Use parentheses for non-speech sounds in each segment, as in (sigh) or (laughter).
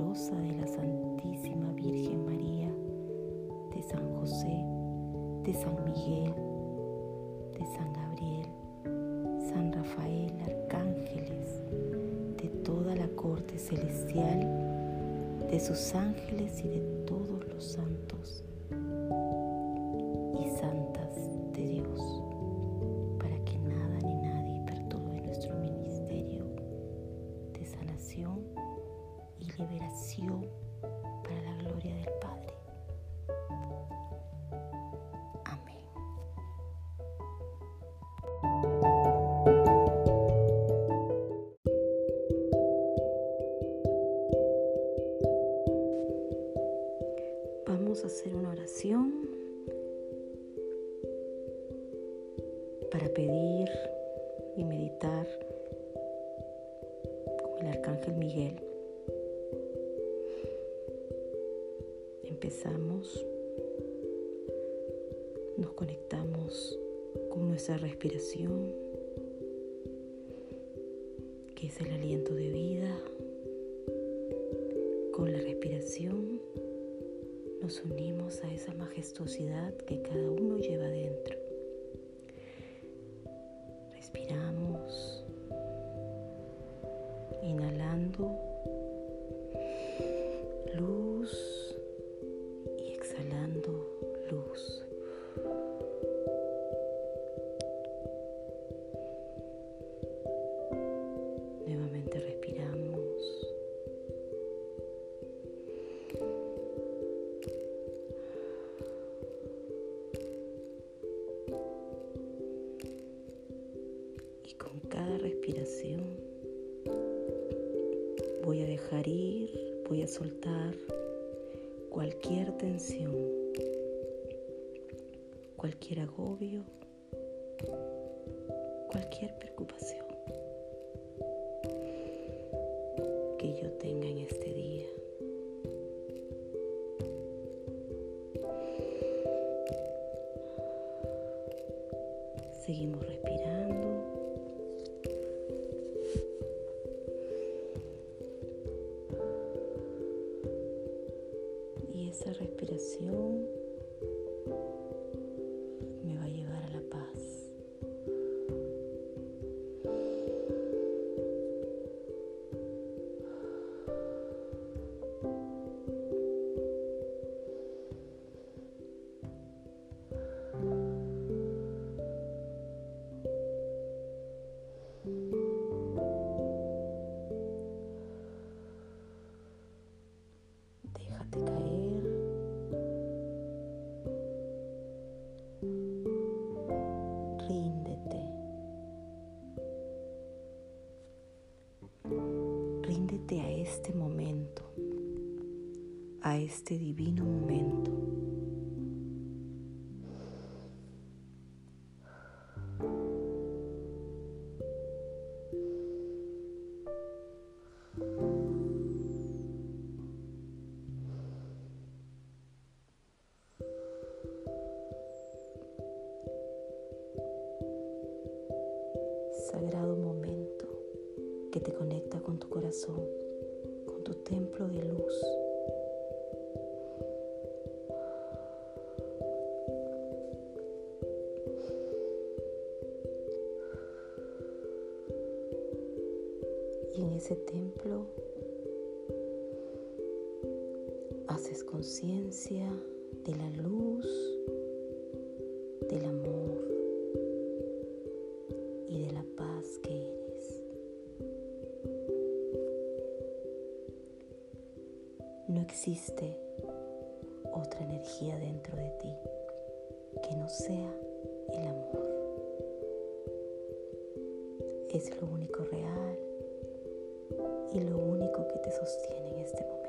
de la Santísima Virgen María, de San José, de San Miguel, de San Gabriel, San Rafael, arcángeles, de toda la corte celestial, de sus ángeles y de todos los santos para pedir y meditar con el Arcángel Miguel. Empezamos, nos conectamos con nuestra respiración, que es el aliento de vida. Con la respiración nos unimos a esa majestuosidad que cada uno lleva dentro. Esa respiración este divino momento. sagrado momento que te conecta con tu corazón, con tu templo de luz. De la luz, del amor y de la paz que eres. No existe otra energía dentro de ti que no sea el amor. Es lo único real, y lo único que te sostiene en este momento.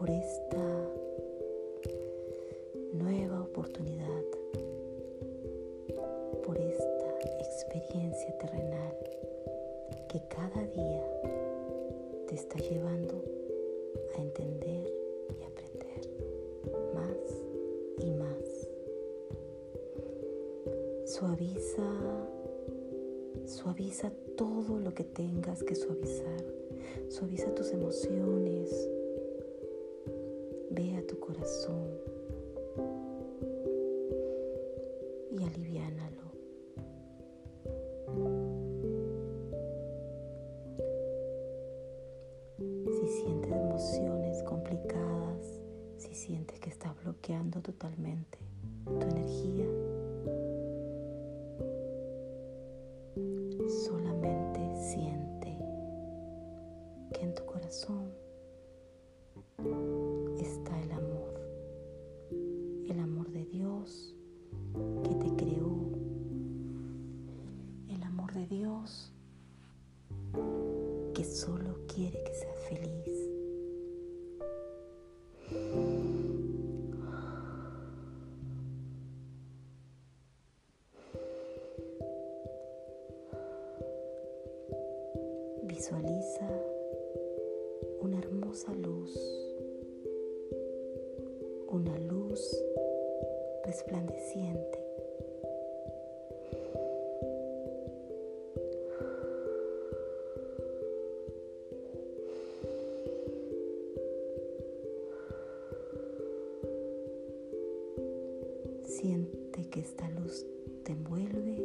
Por esta nueva oportunidad, por esta experiencia terrenal que cada día te está llevando a entender y aprender más y más. Suaviza, suaviza todo lo que tengas que suavizar. Suaviza tus emociones. Siente que esta luz te envuelve,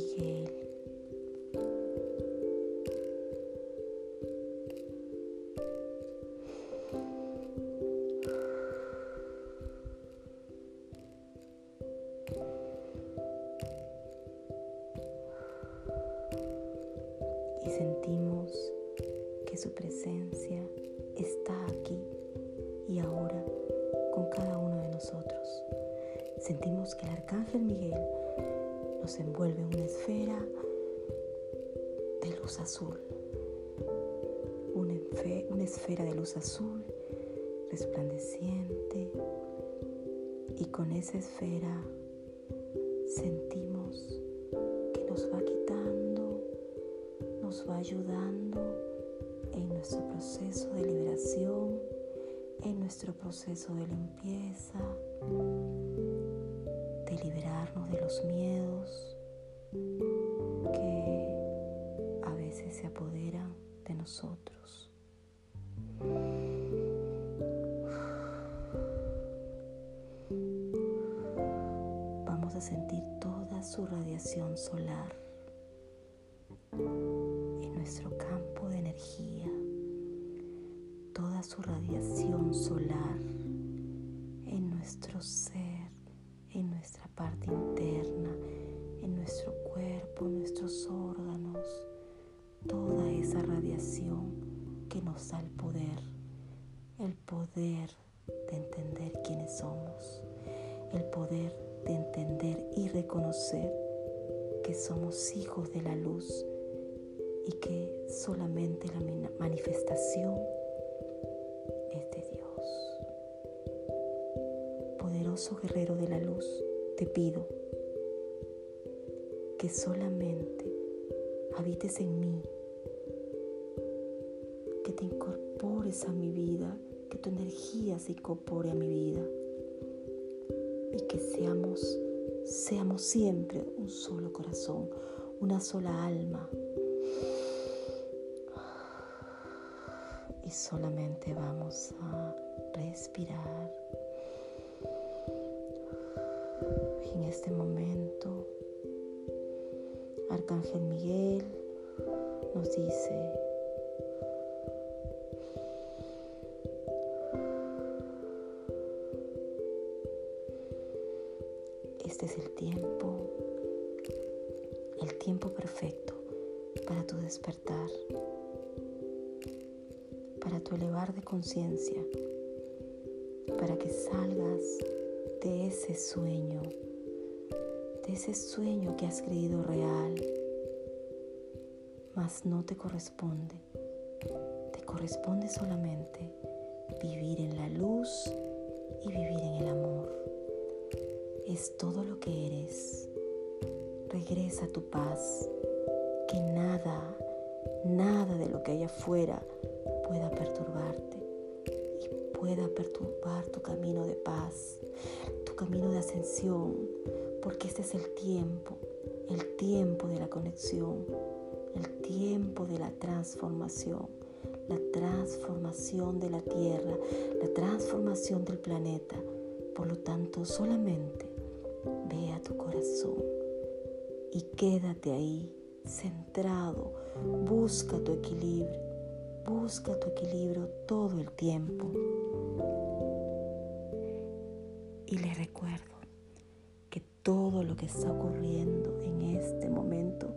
Miguel. Nos envuelve una esfera de luz azul. Una, una esfera de luz azul resplandeciente y con esa esfera sentimos que nos va quitando, nos va ayudando en nuestro proceso de liberación, en nuestro proceso de limpieza, de liberarnos de los miedos que a veces se apoderan de nosotros. Vamos a sentir toda su radiación solar en nuestro campo de energía, toda su radiación solar en nuestro ser parte interna, en nuestro cuerpo, nuestros órganos, toda esa radiación que nos da el poder, el poder de entender quiénes somos, el poder de entender y reconocer que somos hijos de la luz y que solamente la manifestación es de Dios. Poderoso guerrero de la luz, te pido que solamente habites en mí, que te incorpores a mi vida, que tu energía se incorpore a mi vida y que seamos, seamos siempre un solo corazón, una sola alma. Y solamente vamos a respirar. En este momento, Arcángel Miguel nos dice, este es el tiempo, el tiempo perfecto para tu despertar, para tu elevar de conciencia, para que salgas de ese sueño, ese sueño que has creído real, mas no te corresponde. Te corresponde solamente vivir en la luz y vivir en el amor. Es todo lo que eres. Regresa a tu paz, que nada, nada de lo que hay afuera pueda perturbarte y pueda perturbar tu camino de paz, tu camino de ascensión, porque este es el tiempo, el tiempo de la conexión, el tiempo de la transformación, la transformación de la tierra, la transformación del planeta. Por lo tanto, solamente ve a tu corazón y quédate ahí, centrado. Busca tu equilibrio, busca tu equilibrio todo el tiempo. Y le recuerdo todo lo que está ocurriendo en este momento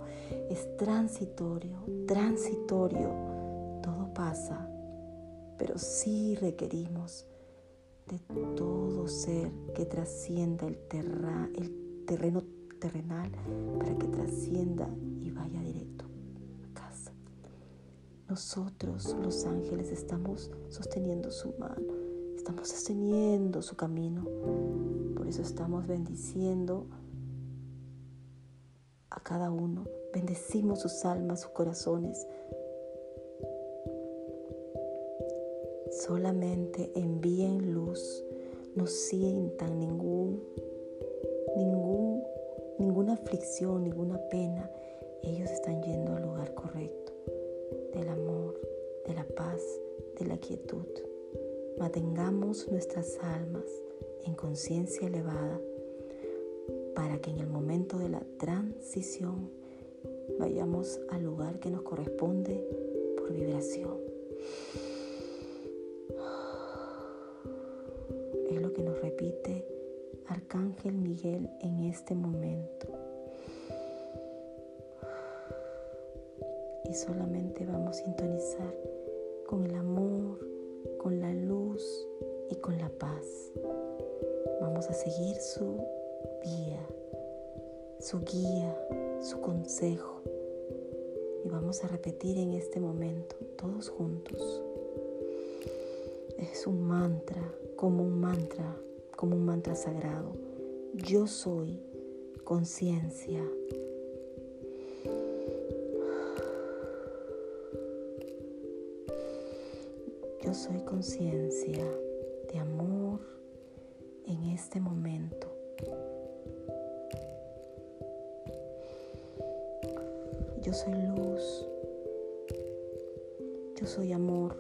es transitorio, transitorio. Todo pasa, pero sí requerimos de todo ser que trascienda el, el terreno terrenal para que trascienda y vaya directo a casa. Nosotros, los ángeles, estamos sosteniendo su mano, estamos sosteniendo su camino por eso estamos bendiciendo a cada uno. Bendecimos sus almas, sus corazones. Solamente envíen luz. No sientan ningún, ningún, ninguna aflicción, ninguna pena. Ellos están yendo al lugar correcto, del amor, de la paz, de la quietud. Mantengamos nuestras almas en conciencia elevada para que en el momento de la transición vayamos al lugar que nos corresponde por vibración. Es lo que nos repite Arcángel Miguel en este momento. Y solamente vamos a sintonizar con el amor, con la luz y con la paz. Vamos a seguir su guía, su guía, su consejo. Y vamos a repetir en este momento, todos juntos. Es un mantra, como un mantra, como un mantra sagrado. Yo soy conciencia. Yo soy conciencia de amor, en este momento. Yo soy luz, yo soy amor,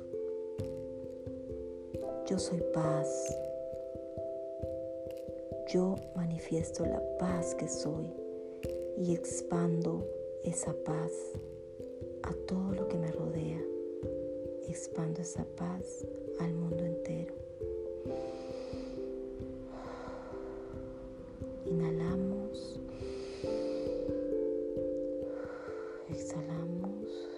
yo soy paz. Yo manifiesto la paz que soy y expando esa paz a todo lo que me rodea. Expando esa paz al mundo entero. Inhalamos. Exhalamos.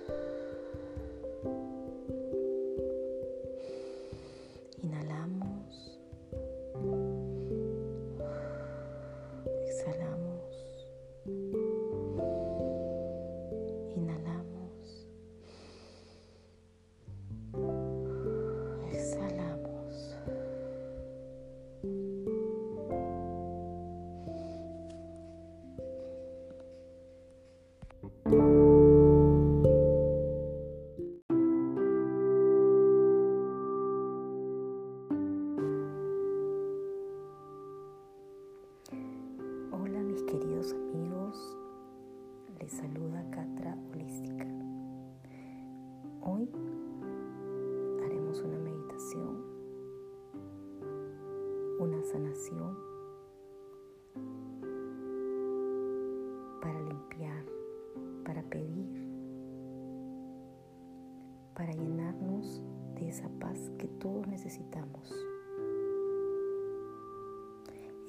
Inhalamos. Exhalamos. Para pedir, para llenarnos de esa paz que todos necesitamos.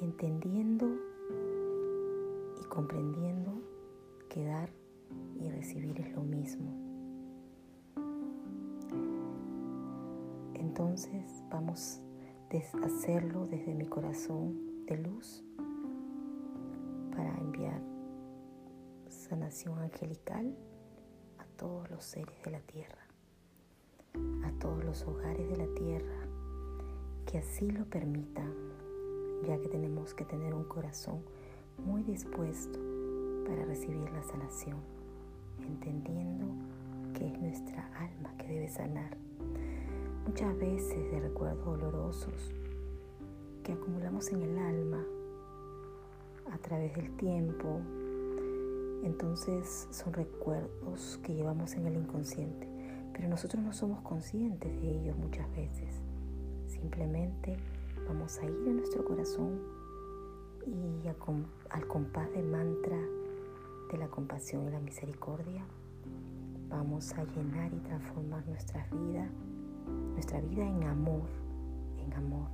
Entendiendo comprendiendo que dar y recibir es lo mismo. Entonces vamos a hacerlo desde mi corazón de luz para enviar sanación angelical a todos los seres de la tierra, a todos los hogares de la tierra, que así lo permitan, ya que tenemos que tener un corazón muy dispuesto para recibir la sanación, entendiendo que es nuestra alma que debe sanar. Muchas veces de recuerdos dolorosos que acumulamos en el alma a través del tiempo, entonces son recuerdos que llevamos en el inconsciente, pero nosotros no somos conscientes de ellos muchas veces. Simplemente vamos a ir a nuestro corazón y al compás del mantra de la compasión y la misericordia, vamos a llenar y transformar nuestra vida, nuestra vida en amor, en amor.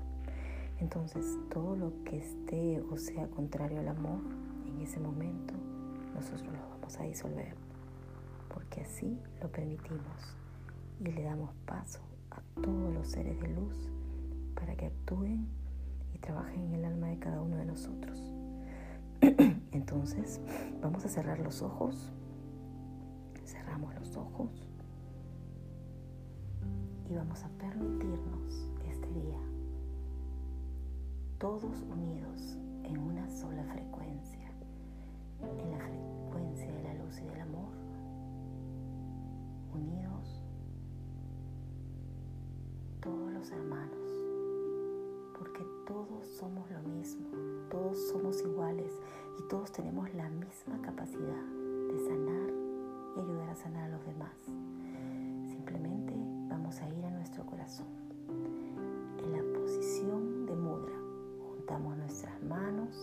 Entonces, todo lo que esté o sea contrario al amor, en ese momento, nosotros lo vamos a disolver, porque así lo permitimos y le damos paso a todos los seres de luz para que actúen trabaje en el alma de cada uno de nosotros. (clears throat) Entonces, vamos a cerrar los ojos. Cerramos los ojos. Y vamos a permitirnos este día, todos unidos en una sola frecuencia, en la frecuencia de la luz y del amor, unidos todos los hermanos porque todos somos lo mismo, todos somos iguales y todos tenemos la misma capacidad de sanar y ayudar a sanar a los demás. Simplemente vamos a ir a nuestro corazón. En la posición de mudra, juntamos nuestras manos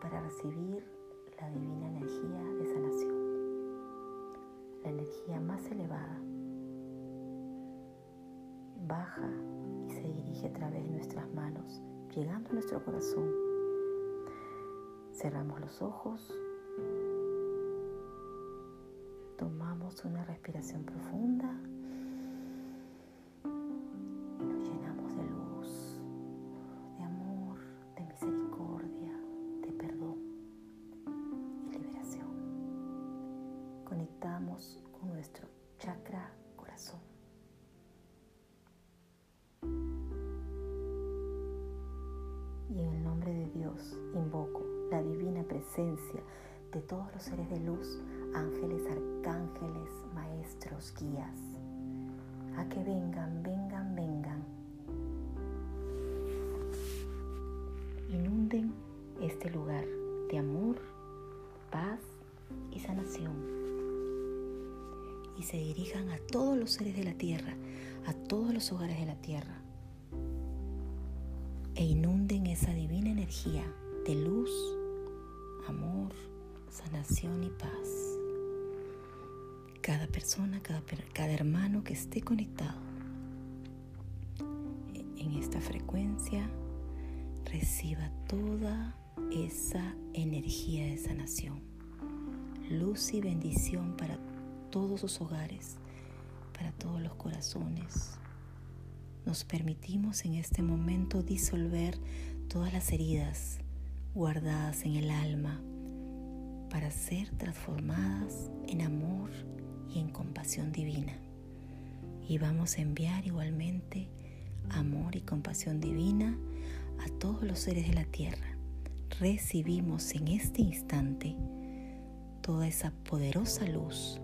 para recibir la divina energía de sanación, la energía más elevada. Baja a través de nuestras manos, llegando a nuestro corazón. Cerramos los ojos, tomamos una respiración profunda este lugar de amor, paz y sanación. Y se dirijan a todos los seres de la tierra, a todos los hogares de la tierra e inunden esa divina energía de luz, amor, sanación y paz. Cada persona, cada, cada hermano que esté conectado en esta frecuencia reciba toda esa energía de sanación, luz y bendición para todos sus hogares, para todos los corazones, nos permitimos en este momento disolver todas las heridas guardadas en el alma para ser transformadas en amor y en compasión divina. Y vamos a enviar igualmente amor y compasión divina a todos los seres de la tierra. Recibimos en este instante toda esa poderosa luz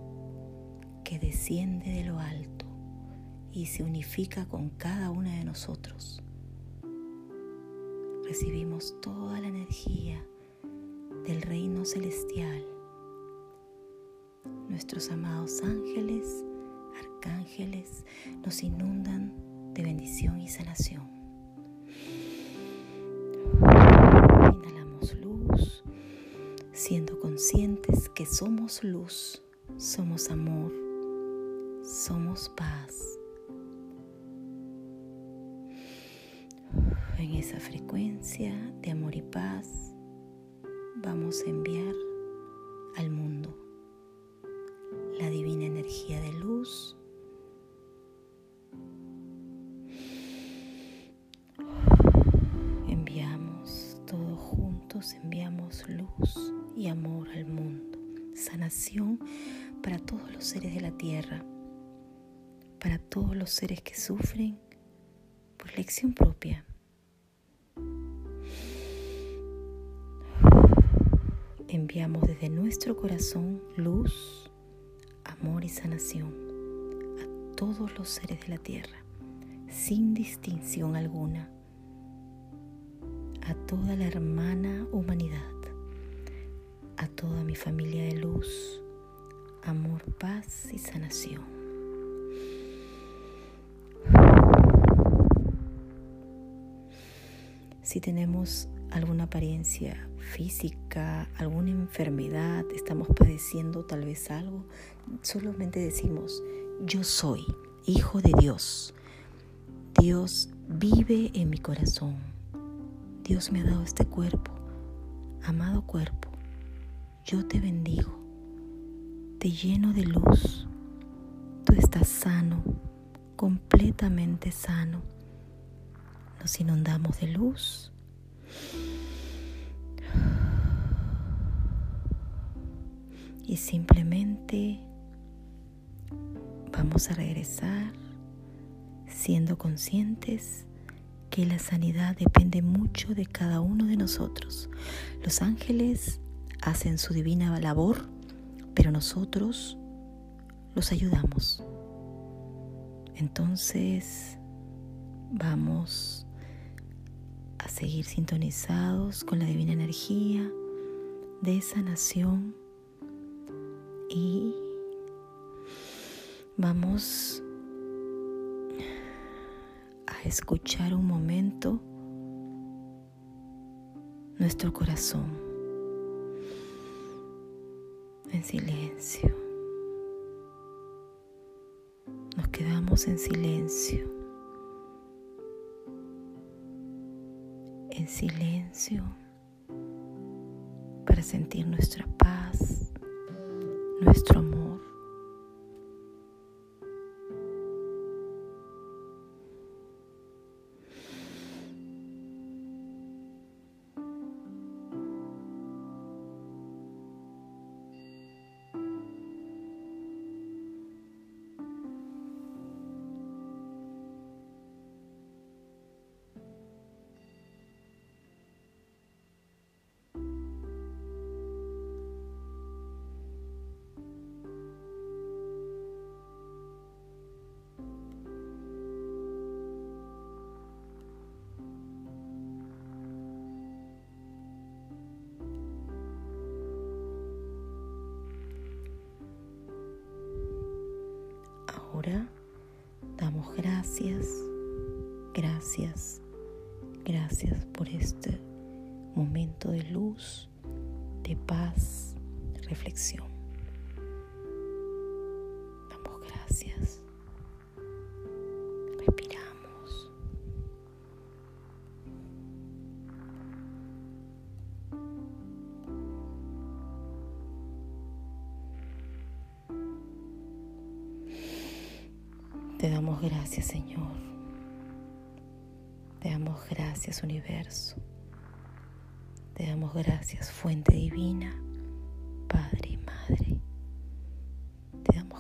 que desciende de lo alto y se unifica con cada una de nosotros. Recibimos toda la energía del reino celestial. Nuestros amados ángeles, arcángeles, nos inundan de bendición y sanación. Siendo conscientes que somos luz, somos amor, somos paz. En esa frecuencia de amor y paz vamos a enviar al mundo la divina energía de luz. Para todos los seres de la tierra para todos los seres que sufren por lección propia. Enviamos desde nuestro corazón luz, amor y sanación a todos los seres de la tierra, sin distinción alguna, a toda la hermana humanidad, toda mi familia de luz, amor, paz y sanación. si tenemos alguna apariencia física, alguna enfermedad, estamos padeciendo tal vez algo, solamente decimos, yo soy hijo de Dios. Dios vive en mi corazón. Dios me ha dado este cuerpo, amado cuerpo. Yo te bendigo, te lleno de luz. Tú estás sano, completamente sano nos inundamos de luz. Y simplemente vamos a regresar siendo conscientes que la sanidad depende mucho de cada uno de nosotros. Los ángeles hacen su divina labor, pero nosotros los ayudamos. Entonces vamos a seguir sintonizados con la divina energía de sanación y vamos a escuchar un momento nuestro corazón en silencio. Nos quedamos en silencio. en silencio para sentir nuestra paz, nuestro amor. Ahora damos gracias, gracias, gracias por este momento de luz, de paz, reflexión. Damos gracias.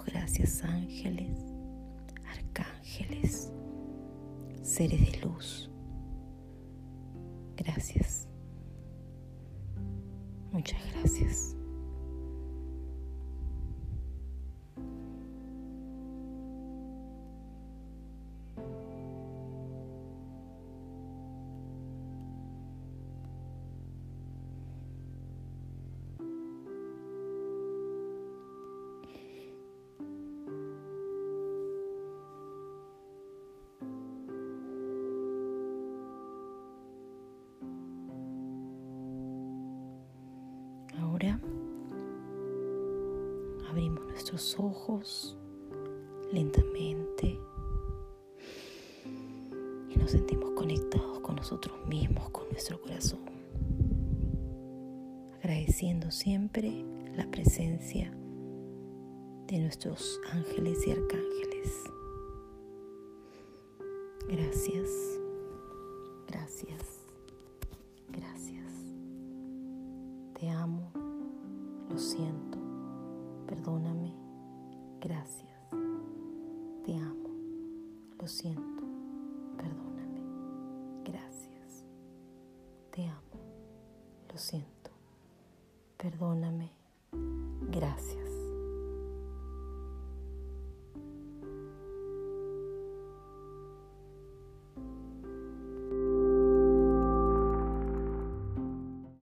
Gracias, ángeles, arcángeles, seres de luz. Gracias. Muchas gracias. Ojos lentamente. Y nos sentimos conectados con nosotros mismos, con nuestro corazón, agradeciendo siempre la presencia de nuestros ángeles y arcángeles. Gracias, gracias, gracias. Te amo,